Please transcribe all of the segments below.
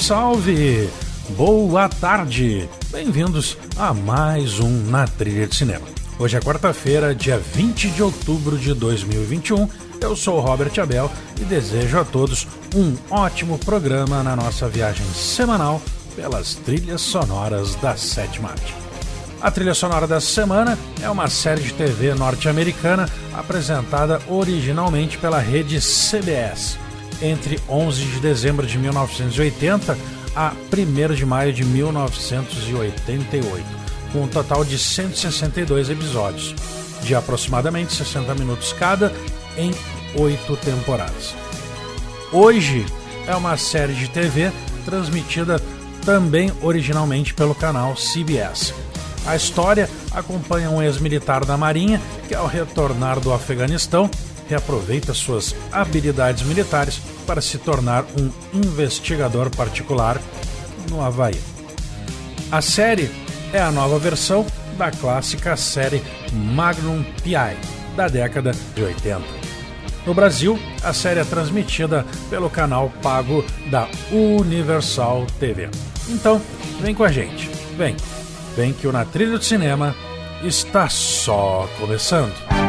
Salve! Boa tarde! Bem-vindos a mais um Na Trilha de Cinema. Hoje é quarta-feira, dia 20 de outubro de 2021. Eu sou Robert Abel e desejo a todos um ótimo programa na nossa viagem semanal pelas trilhas sonoras da sétima arte. A trilha sonora dessa semana é uma série de TV norte-americana apresentada originalmente pela rede CBS entre 11 de dezembro de 1980 a 1 de maio de 1988, com um total de 162 episódios, de aproximadamente 60 minutos cada, em oito temporadas. Hoje é uma série de TV transmitida também originalmente pelo canal CBS. A história acompanha um ex-militar da Marinha que, ao retornar do Afeganistão, reaproveita suas habilidades militares para se tornar um investigador particular no Havaí. A série é a nova versão da clássica série Magnum P.I. da década de 80. No Brasil, a série é transmitida pelo canal pago da Universal TV. Então, vem com a gente. Vem, vem que o Na Trilha do Cinema está só começando.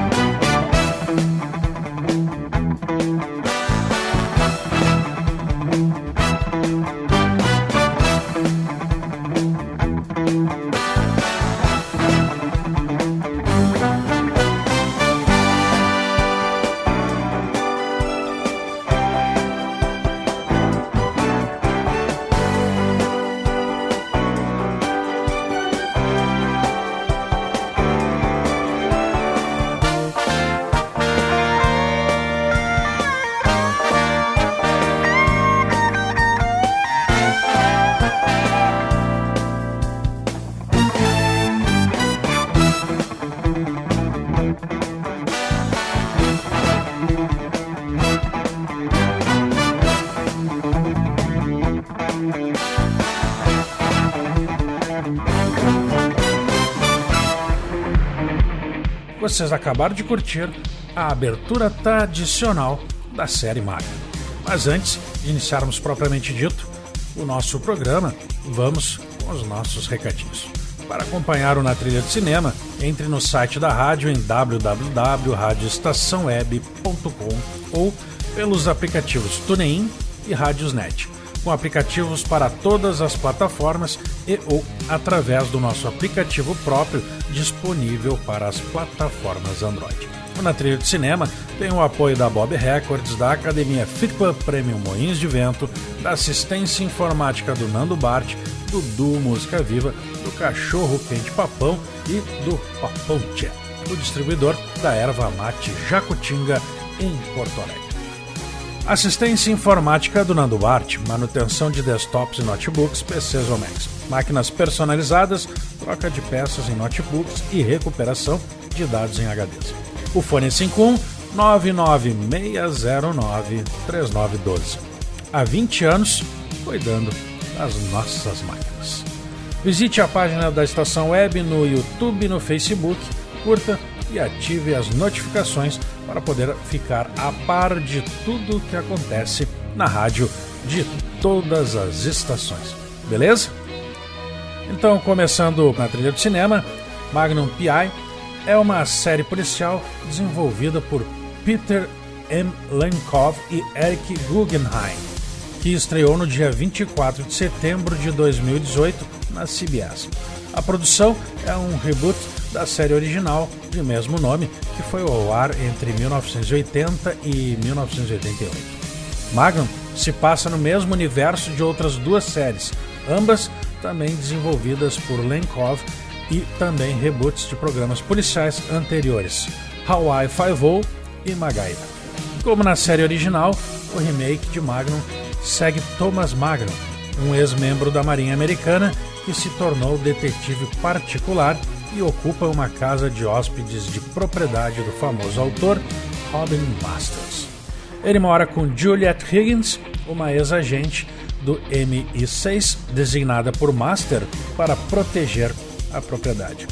Vocês acabaram de curtir a abertura tradicional da série Maga. Mas antes de iniciarmos propriamente dito o nosso programa, vamos com os nossos recadinhos. Para acompanhar o Na Trilha de Cinema, entre no site da rádio em www.radioestaçãoweb.com ou pelos aplicativos TuneIn e Radiosnet com aplicativos para todas as plataformas e ou através do nosso aplicativo próprio disponível para as plataformas Android. Na trilha de cinema tem o apoio da Bob Records, da Academia Fit Club Premium Moinhos de Vento, da assistência informática do Nando Bart, do Du Música Viva, do Cachorro Quente Papão e do Papão Tchê, o distribuidor da erva mate Jacutinga em Porto Alegre. Assistência informática do Nando Bart, manutenção de desktops e notebooks, PCs ou Macs, máquinas personalizadas, troca de peças em notebooks e recuperação de dados em HDs. O fone é 51 99609 3912. Há 20 anos, cuidando das nossas máquinas. Visite a página da estação web no YouTube e no Facebook, curta e ative as notificações para poder ficar a par de tudo que acontece na rádio de todas as estações. Beleza? Então, começando na trilha do cinema, Magnum P.I. é uma série policial desenvolvida por Peter M. Lenkov e Eric Guggenheim, que estreou no dia 24 de setembro de 2018 na CBS. A produção é um reboot da série original de mesmo nome, que foi ao ar entre 1980 e 1988. Magnum se passa no mesmo universo de outras duas séries, ambas também desenvolvidas por Lenkov e também reboots de programas policiais anteriores, Hawaii Five-O e MacGyver. Como na série original, o remake de Magnum segue Thomas Magnum, um ex-membro da Marinha Americana que se tornou detetive particular e ocupa uma casa de hóspedes de propriedade do famoso autor Robin Masters. Ele mora com Juliet Higgins, uma ex-agente do MI6 designada por Master para proteger a propriedade.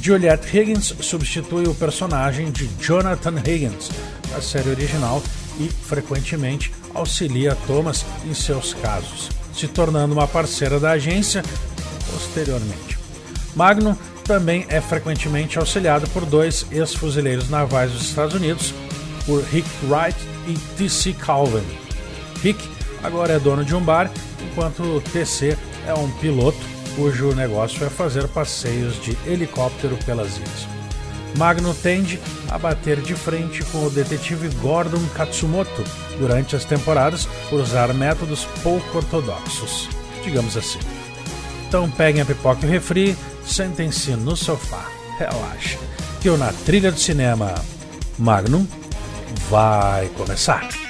Juliet Higgins substitui o personagem de Jonathan Higgins na série original e frequentemente auxilia Thomas em seus casos, se tornando uma parceira da agência posteriormente. Magnum também é frequentemente auxiliado por dois ex-fuzileiros navais dos Estados Unidos, por Rick Wright e T.C. Calvin. Rick agora é dono de um bar, enquanto TC é um piloto cujo negócio é fazer passeios de helicóptero pelas ilhas. Magno tende a bater de frente com o detetive Gordon Katsumoto durante as temporadas por usar métodos pouco ortodoxos, digamos assim. Então peguem a pipoca e o refri, sentem-se no sofá, relaxa, que eu na trilha do cinema Magnum vai começar.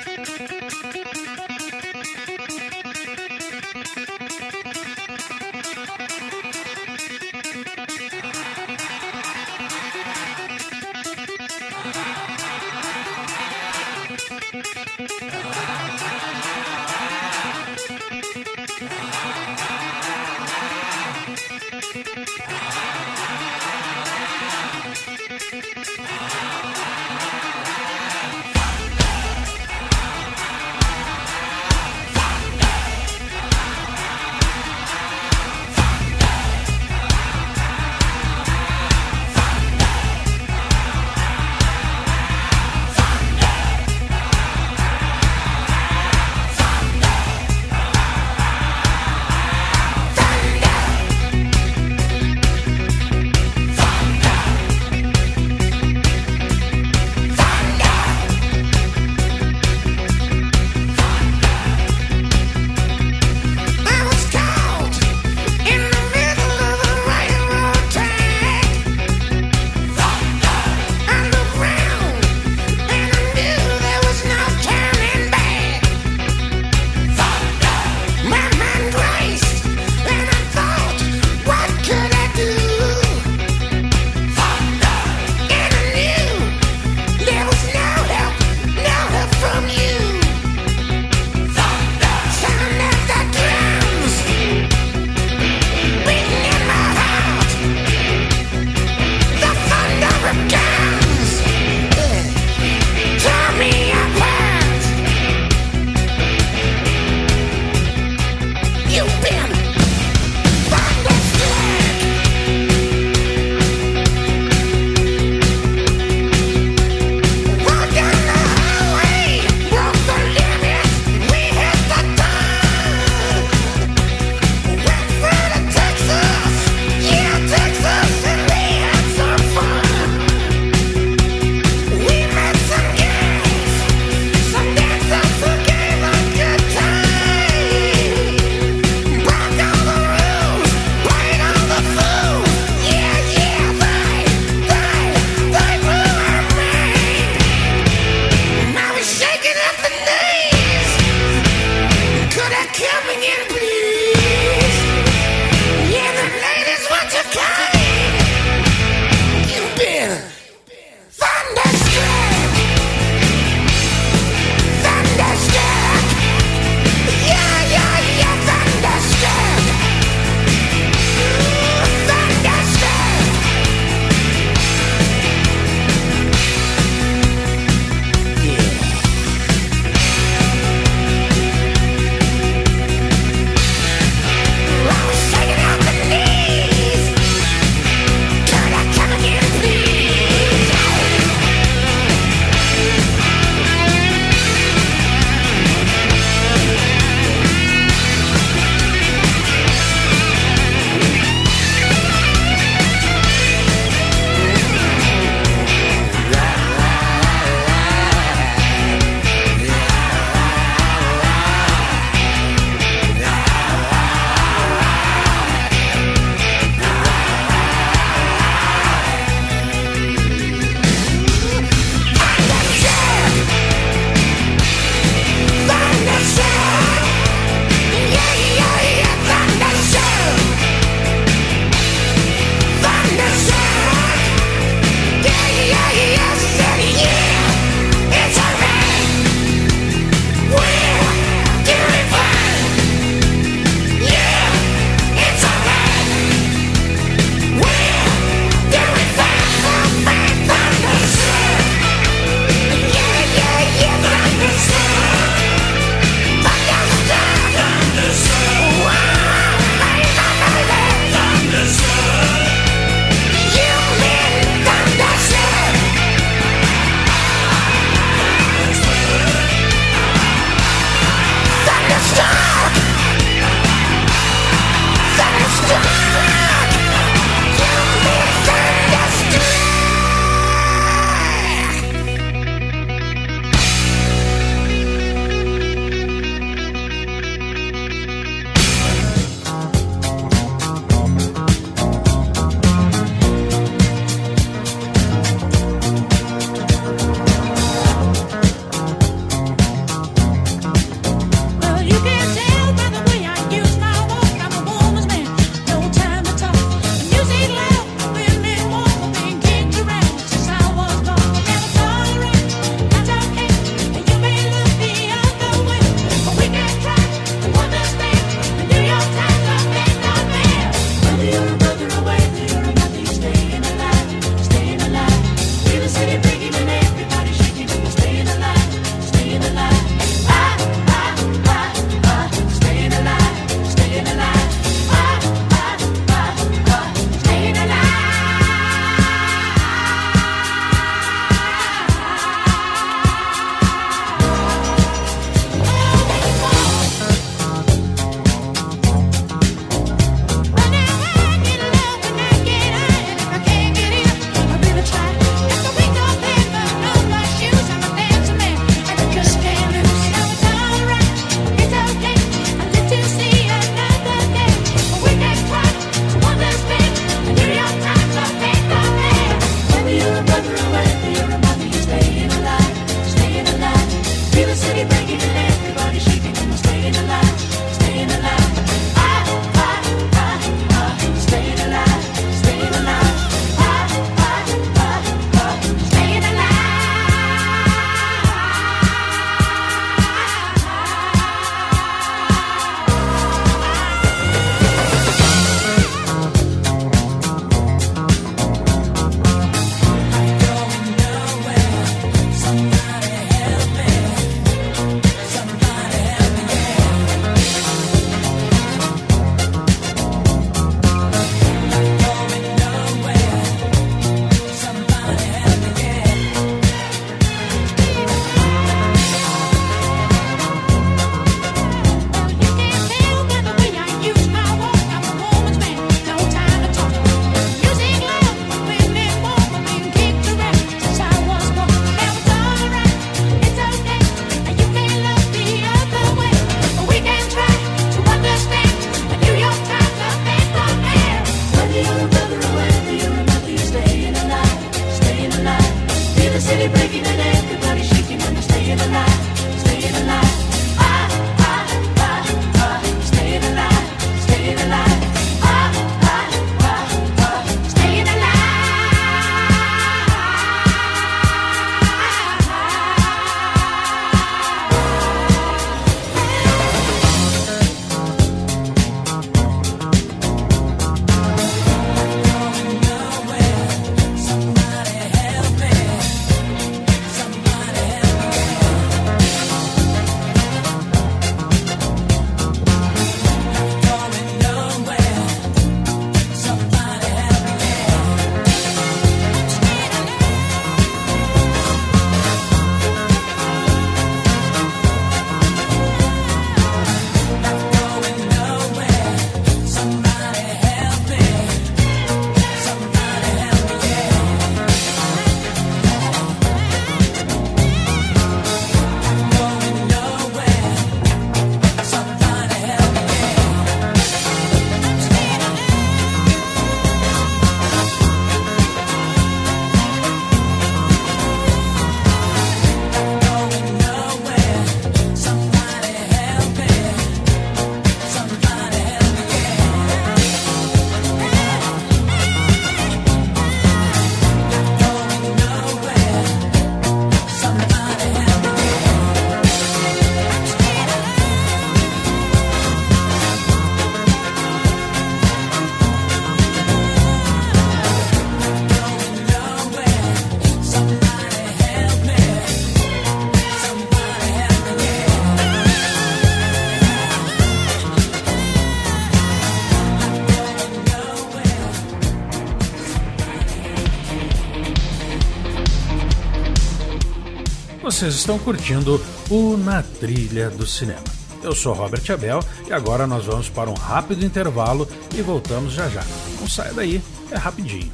Vocês estão curtindo o Na Trilha do Cinema. Eu sou Robert Abel e agora nós vamos para um rápido intervalo e voltamos já já. Não saia daí, é rapidinho.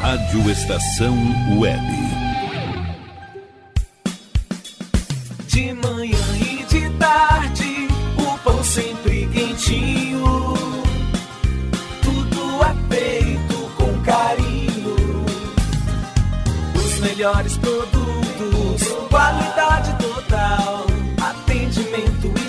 Rádio Estação Web. De manhã e de tarde, o pão sempre quentinho. Tudo é feito com carinho. Os melhores produtos,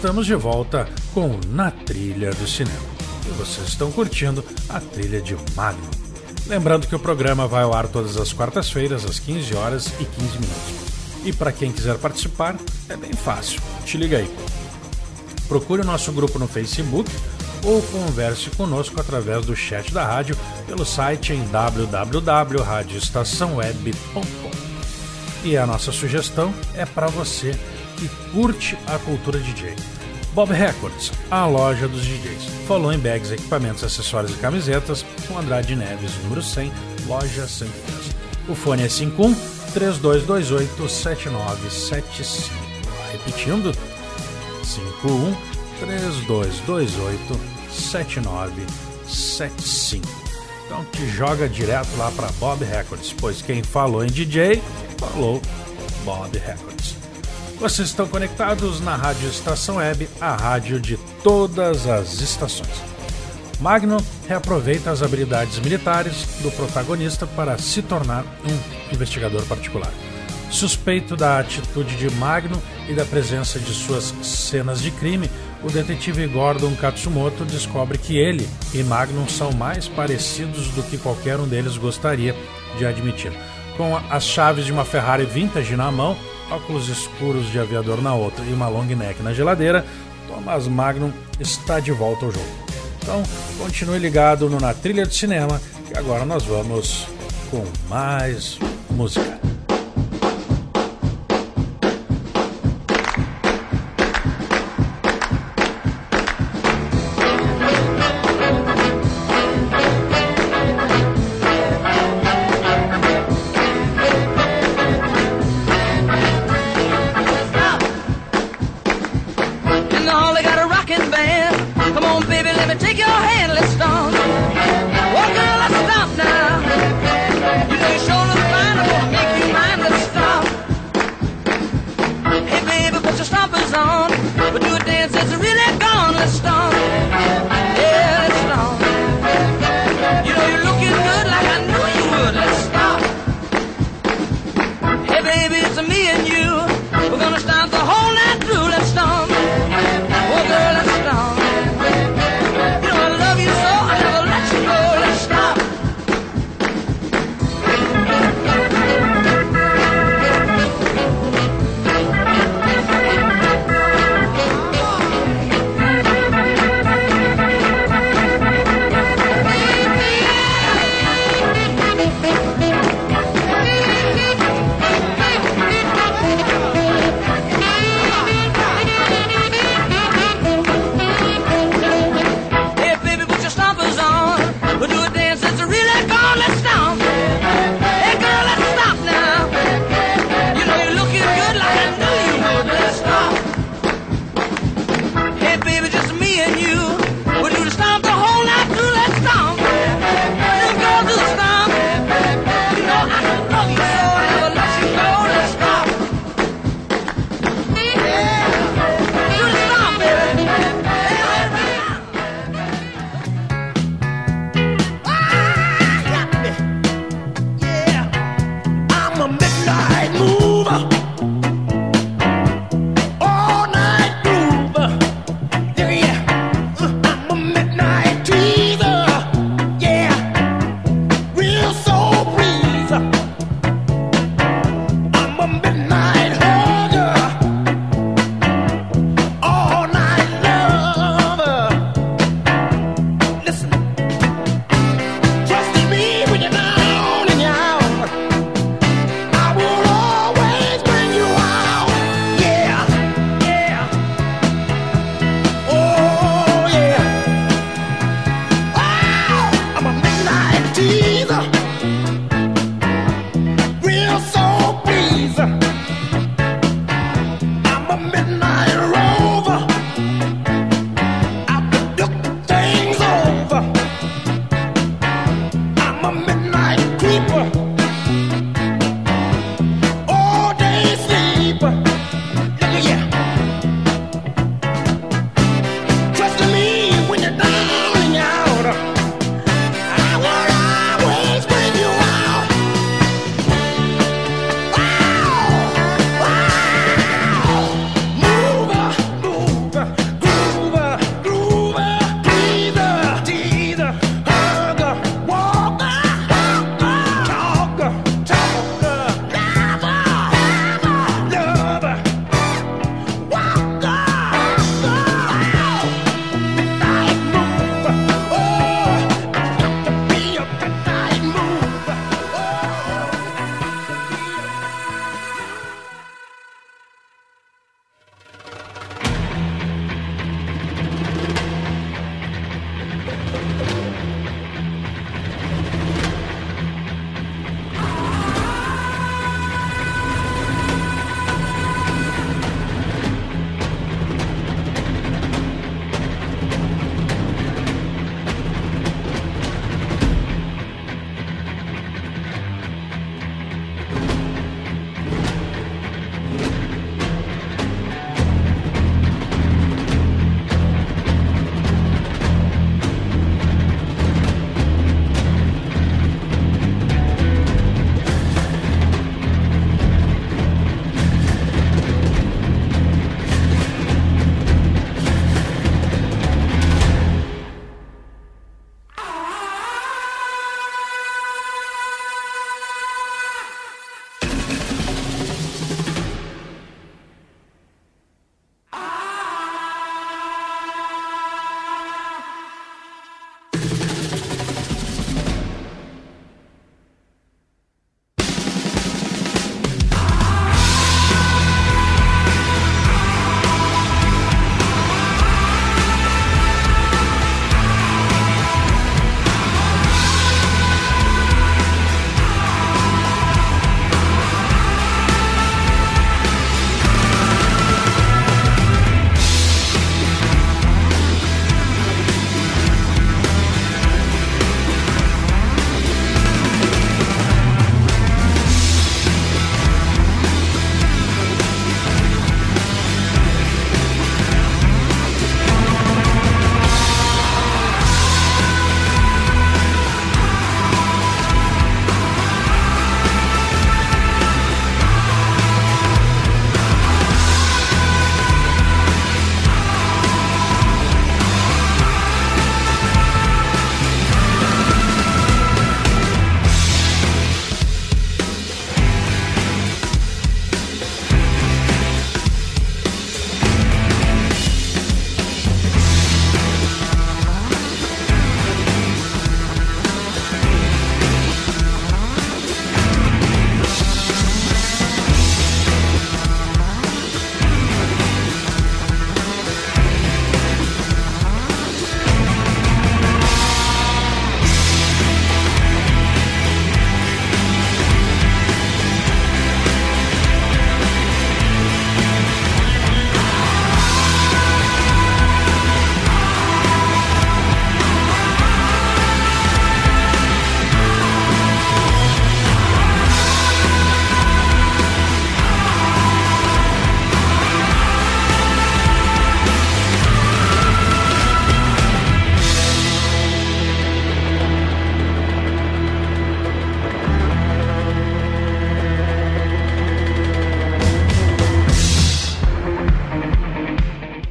Estamos de volta com Na Trilha do Cinema. E vocês estão curtindo a trilha de Magnum. Lembrando que o programa vai ao ar todas as quartas-feiras, às 15 horas e 15 minutos. E para quem quiser participar, é bem fácil. Te liga aí. Procure o nosso grupo no Facebook ou converse conosco através do chat da rádio pelo site em www.radioestaçãoweb.com. E a nossa sugestão é para você que curte a cultura DJ. Bob Records, a loja dos DJs. Falou em bags, equipamentos, acessórios e camisetas com Andrade Neves, número 100, loja 110. O fone é 51 3228 7975. Repetindo, 51 3228 7975. Então te joga direto lá para Bob Records, pois quem falou em DJ falou Bob Records. Vocês estão conectados na Rádio Estação Web, a rádio de todas as estações. Magno reaproveita as habilidades militares do protagonista para se tornar um investigador particular. Suspeito da atitude de Magno e da presença de suas cenas de crime, o detetive Gordon Katsumoto descobre que ele e Magnum são mais parecidos do que qualquer um deles gostaria de admitir. Com as chaves de uma Ferrari vintage na mão, óculos escuros de aviador na outra e uma long neck na geladeira, Thomas Magnum está de volta ao jogo. Então, continue ligado no Na Trilha de Cinema, que agora nós vamos com mais música.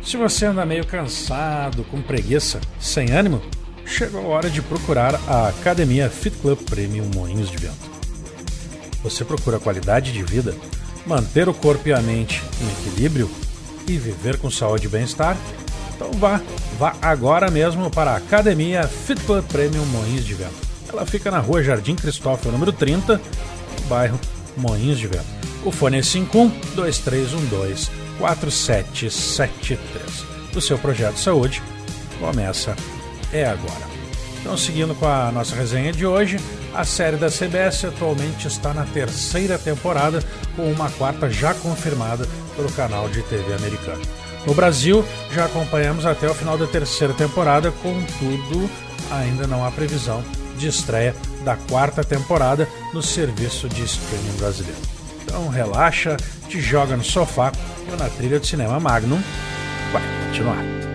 Se você anda meio cansado, com preguiça, sem ânimo, chegou a hora de procurar a Academia Fit Club Premium Moinhos de Vento. Você procura qualidade de vida, manter o corpo e a mente em equilíbrio e viver com saúde e bem-estar? Então vá, vá agora mesmo para a Academia Fit Club Premium Moinhos de Vento. Ela fica na rua Jardim Cristóvão, número 30, no bairro Moinhos de Vento. O fone é 51 2312 4773. O seu projeto de saúde começa é agora. Então, seguindo com a nossa resenha de hoje, a série da CBS atualmente está na terceira temporada, com uma quarta já confirmada pelo canal de TV americano. No Brasil, já acompanhamos até o final da terceira temporada, contudo, ainda não há previsão de estreia da quarta temporada no serviço de streaming brasileiro. Então relaxa, te joga no sofá e na trilha de cinema Magnum vai continuar.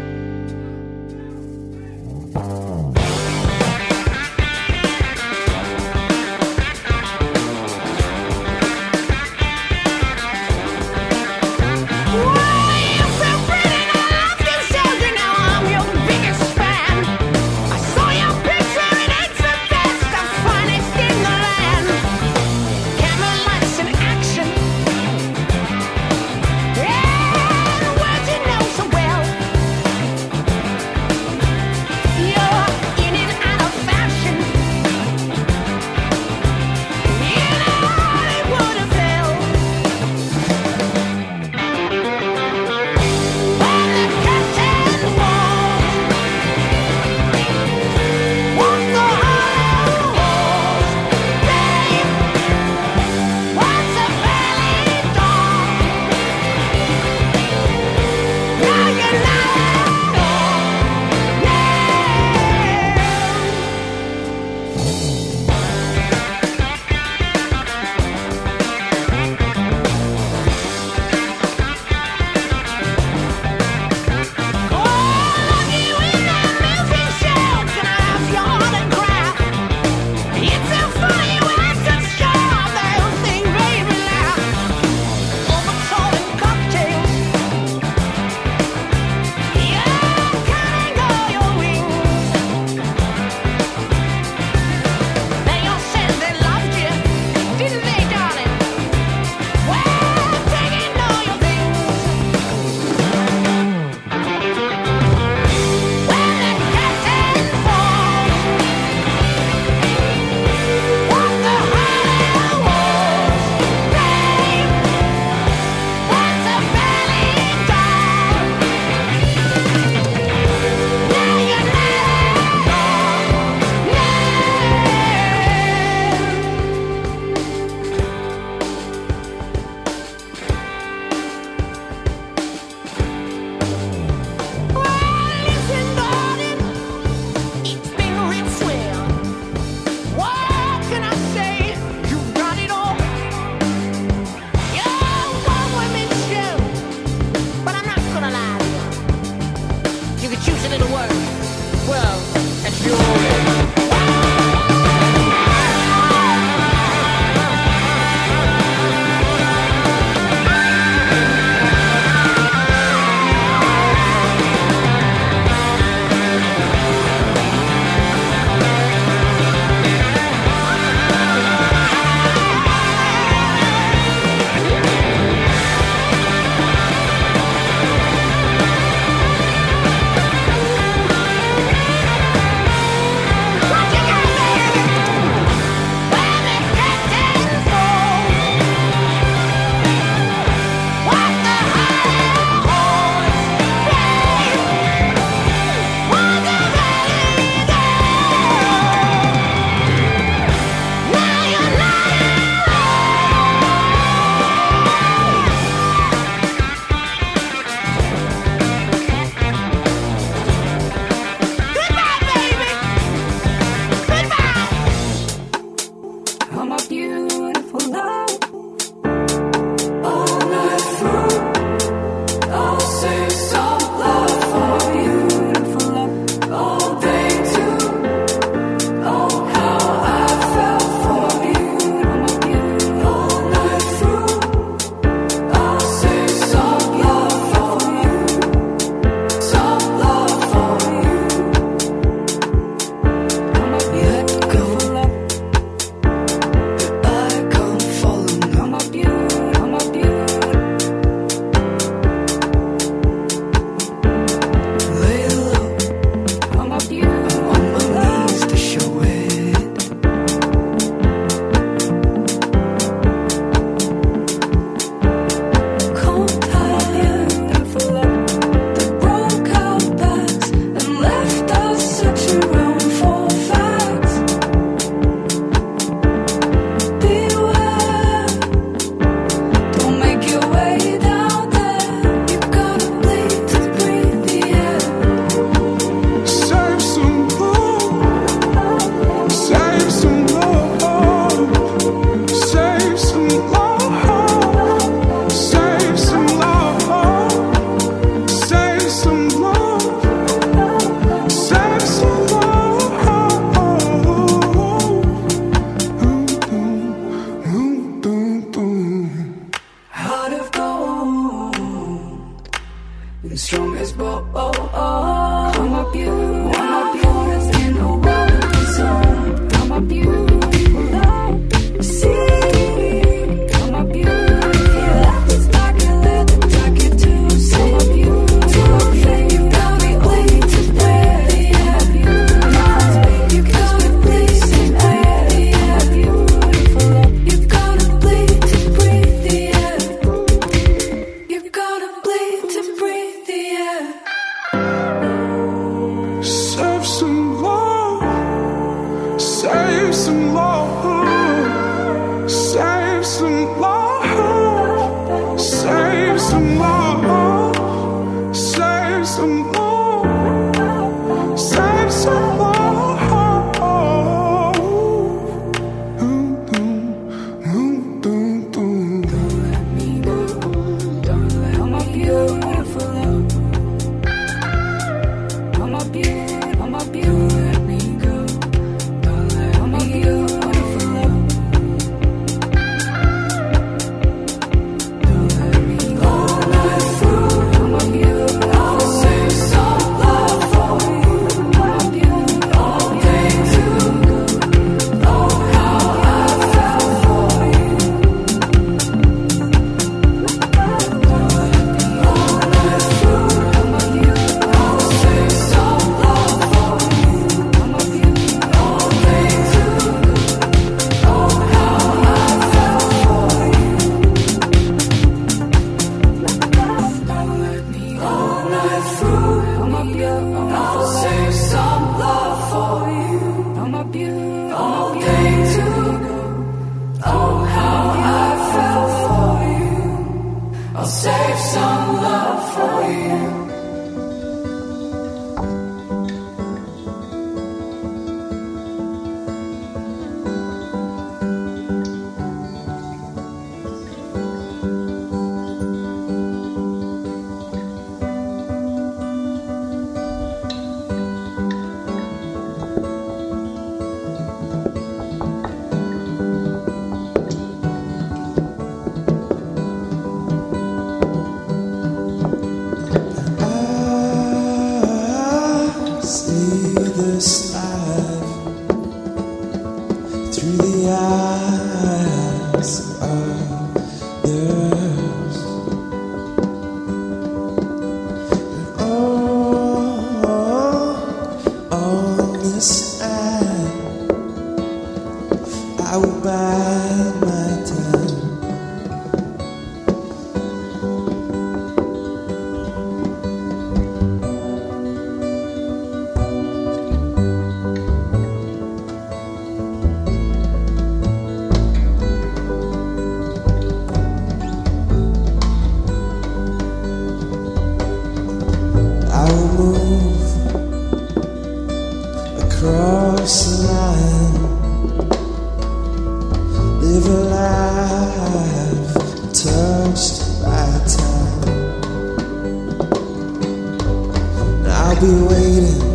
I'll be waiting.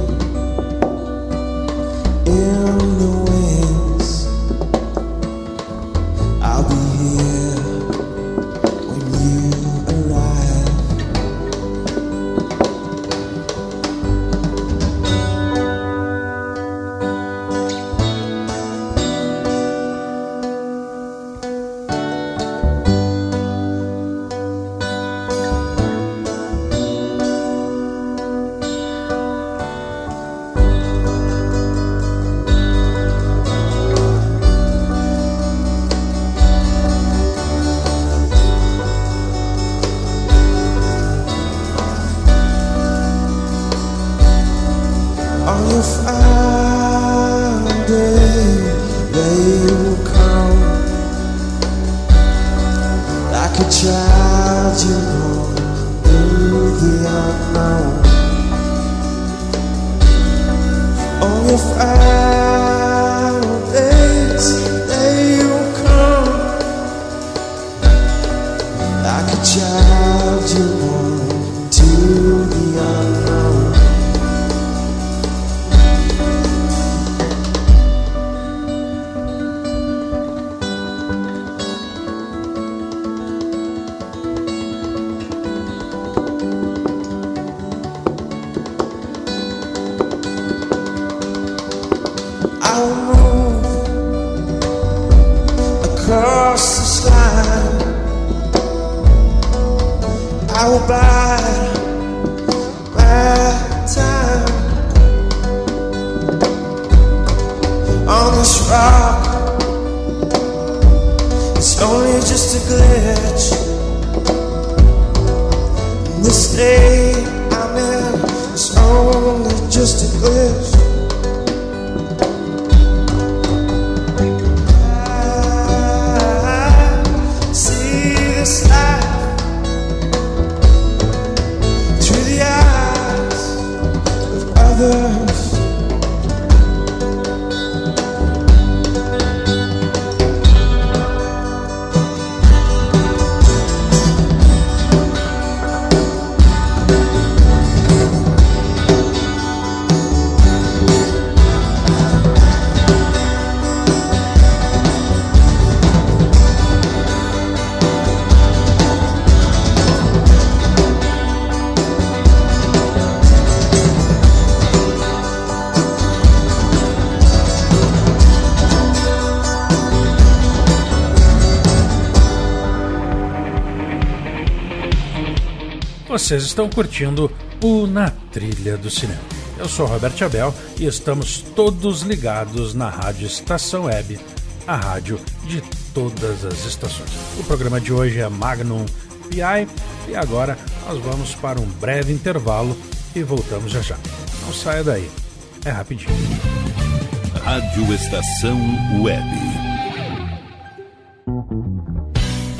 Yes. Vocês estão curtindo o Na Trilha do Cinema. Eu sou Roberto Abel e estamos todos ligados na Rádio Estação Web, a rádio de todas as estações. O programa de hoje é Magnum PI e agora nós vamos para um breve intervalo e voltamos já já. Não saia daí, é rapidinho. Rádio Estação Web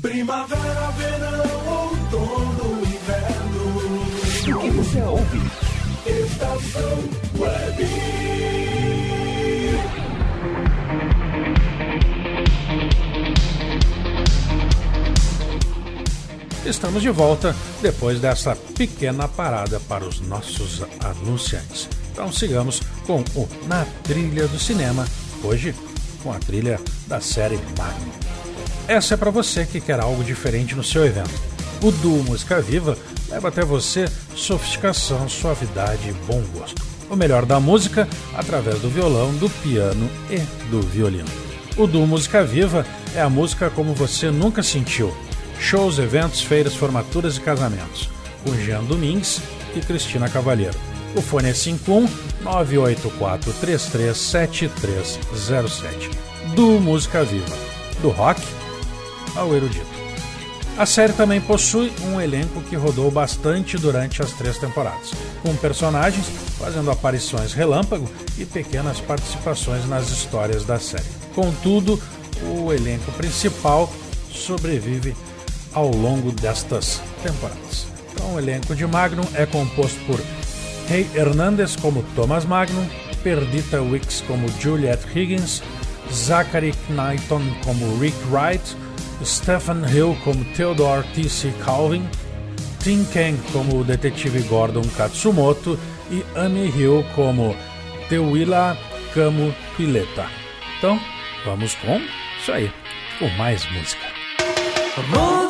Primavera, verão, outono, inverno. O que você ouve? Estação Web. Estamos de volta depois dessa pequena parada para os nossos anunciantes. Então sigamos com o Na Trilha do Cinema. Hoje com a trilha da série Magnum. Essa é para você que quer algo diferente no seu evento. O Duo Música Viva leva até você sofisticação, suavidade e bom gosto. O melhor da música através do violão, do piano e do violino. O Duo Música Viva é a música como você nunca sentiu. Shows, eventos, feiras, formaturas e casamentos. Com Jean Domingues e Cristina Cavalheiro. O fone é 51 984337307. Do Música Viva, do rock ao erudito. A série também possui um elenco que rodou bastante durante as três temporadas, com personagens fazendo aparições relâmpago e pequenas participações nas histórias da série. Contudo, o elenco principal sobrevive ao longo destas temporadas. Então, o elenco de Magnum é composto por Rey Hernandez como Thomas Magnum, Perdita Wicks como Juliet Higgins, Zachary Knighton como Rick Wright, Stephen Hill como Theodore T.C. Calvin, Tim Kang como o detetive Gordon Katsumoto e Annie Hill como Teuila Kamo Pileta. Então, vamos com isso aí, com mais música. Walking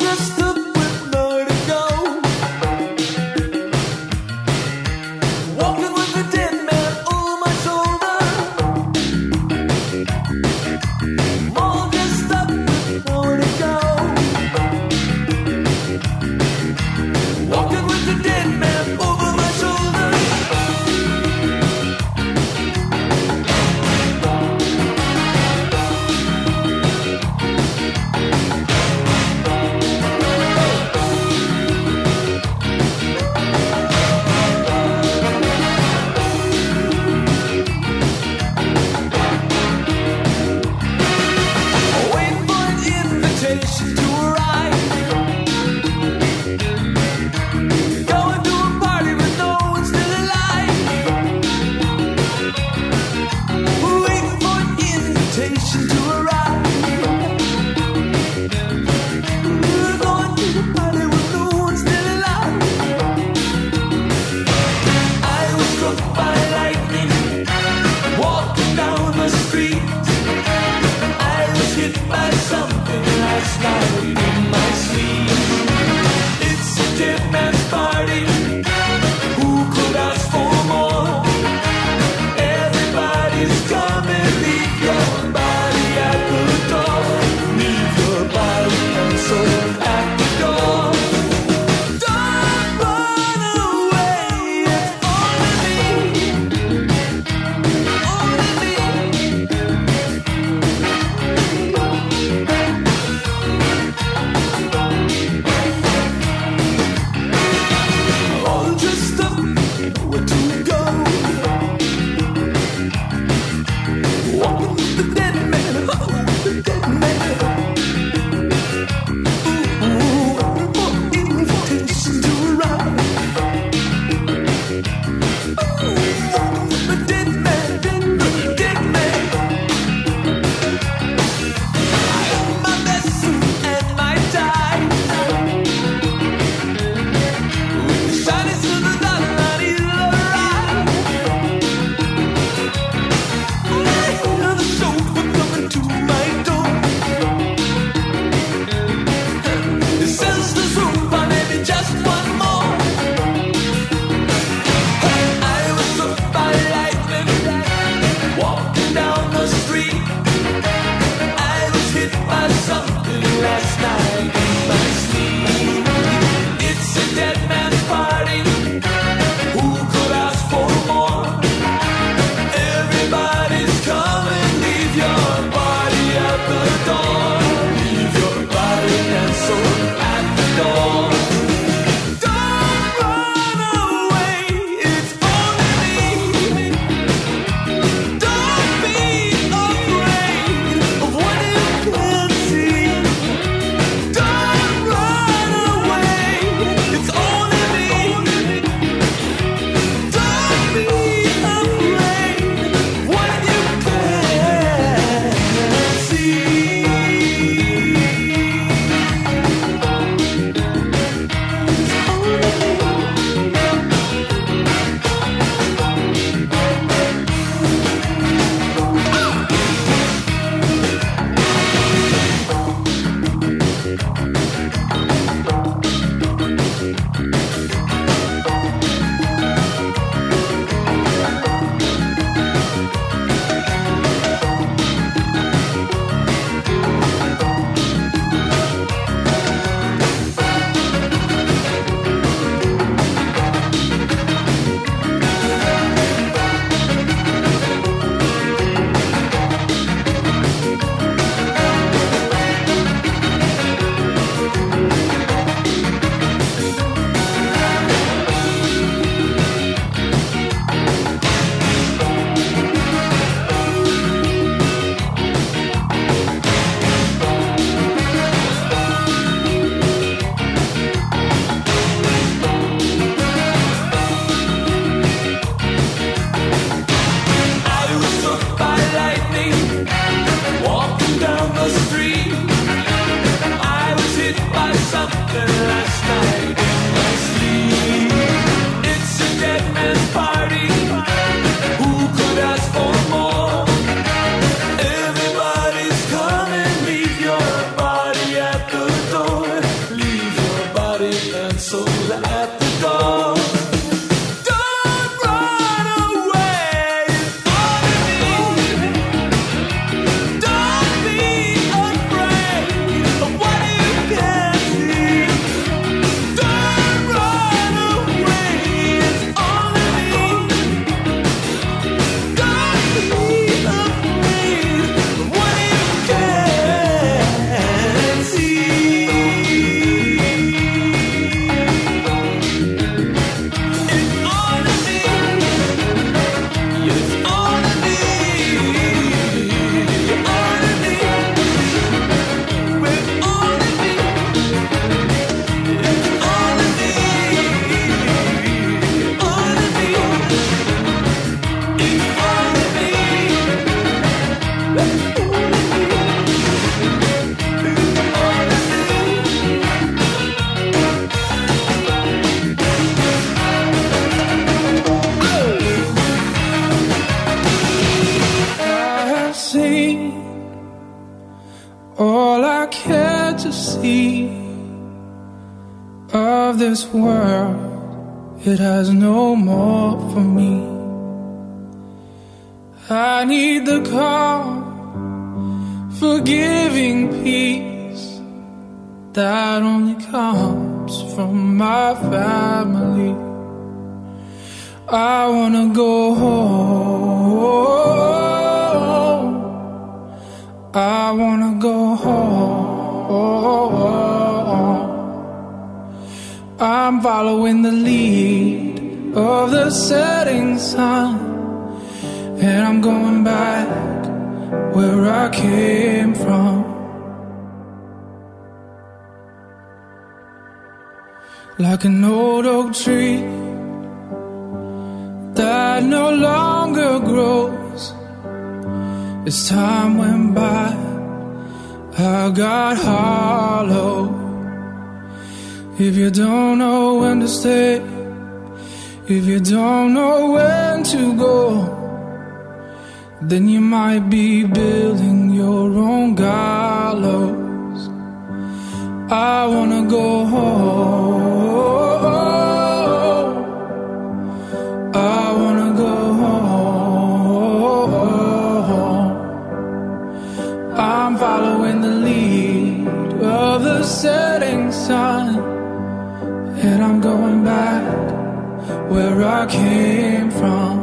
where I came from.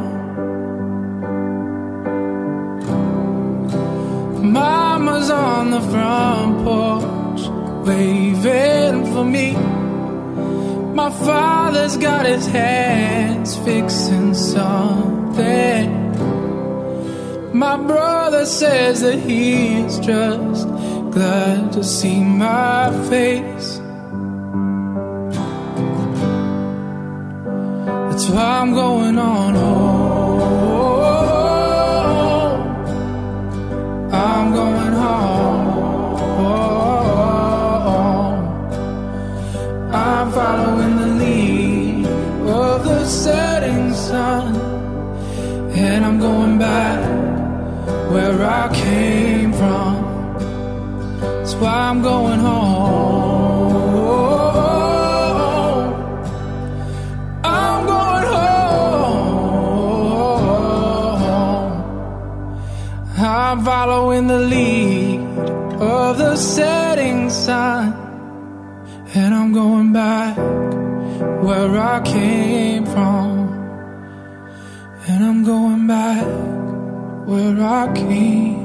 Mama's on the front porch, waving for me. My father's got his hands fixing something. My brother says that he's just glad to see my face. That's why I'm going on home. I'm going home. I'm following the lead of the setting sun, and I'm going back where I came from. That's why I'm going home. I'm following the lead of the setting sun, and I'm going back where I came from, and I'm going back where I came.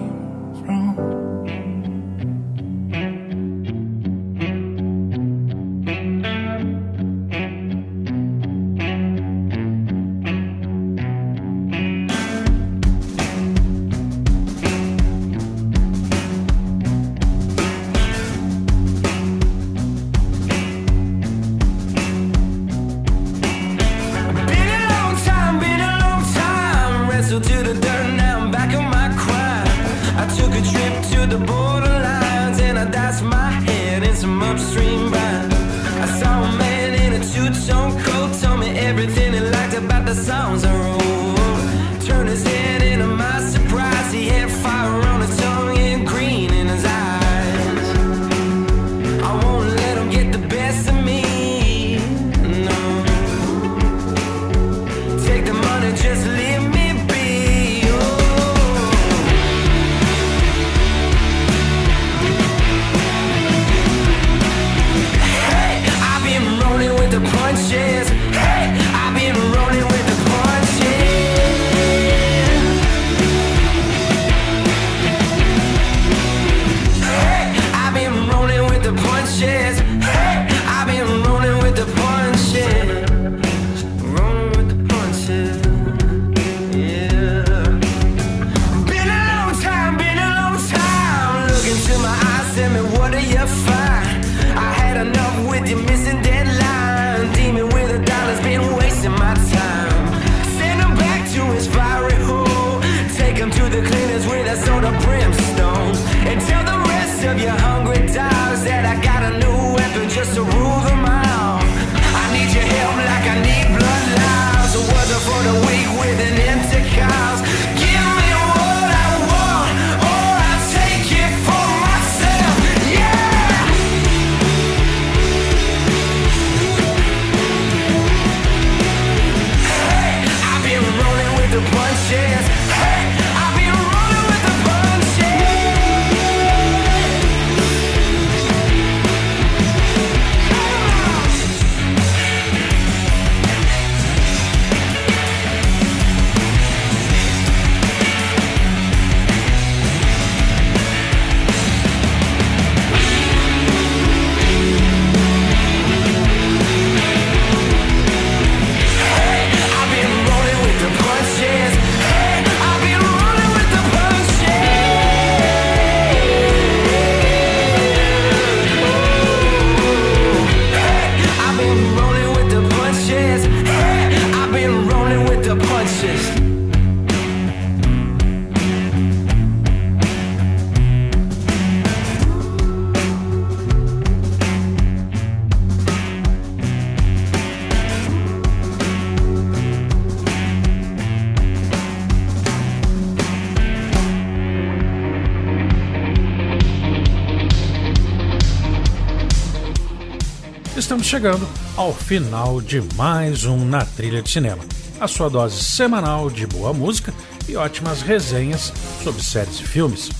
Chegando ao final de mais um Na Trilha de Cinema, a sua dose semanal de boa música e ótimas resenhas sobre séries e filmes.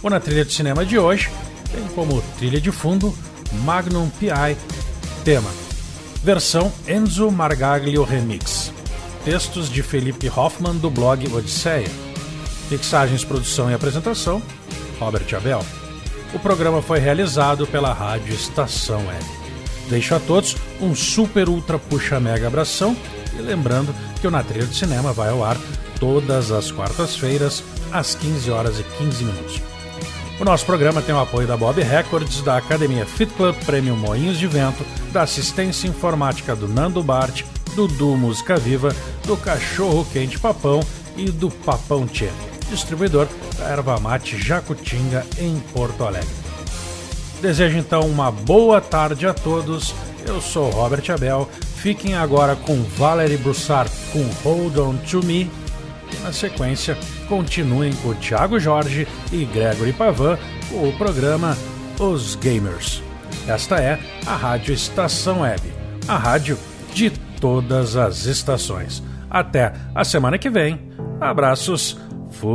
O Na Trilha de Cinema de hoje tem como trilha de fundo Magnum P.I. Tema, versão Enzo Margaglio Remix. Textos de Felipe Hoffman do blog Odisseia. Mixagens, produção e apresentação, Robert Abel. O programa foi realizado pela Rádio Estação Web. Deixo a todos um super ultra puxa mega abração e lembrando que o Na de Cinema vai ao ar todas as quartas-feiras às 15 horas e 15 minutos. O nosso programa tem o apoio da Bob Records, da Academia Fit Club Premium Moinhos de Vento, da assistência informática do Nando Bart, do Du Música Viva, do Cachorro Quente Papão e do Papão Tchê, distribuidor da erva mate Jacutinga em Porto Alegre. Desejo então uma boa tarde a todos. Eu sou Robert Abel. Fiquem agora com Valerie Broussard com Hold On To Me. E na sequência, continuem com Thiago Jorge e Gregory Pavan com o programa Os Gamers. Esta é a Rádio Estação Web, a rádio de todas as estações. Até a semana que vem. Abraços. Fui.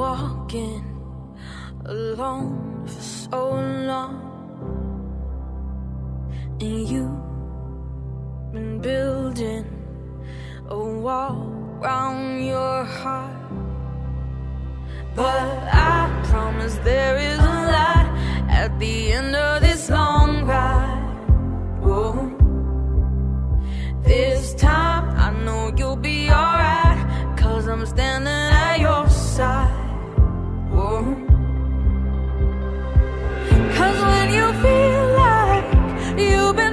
Walking alone for so long, and you've been building a wall around your heart. But I promise there is a light at the end of this long ride. Whoa. This time I know you'll be alright. Cause I'm standing at your side. Cause when you feel like you've been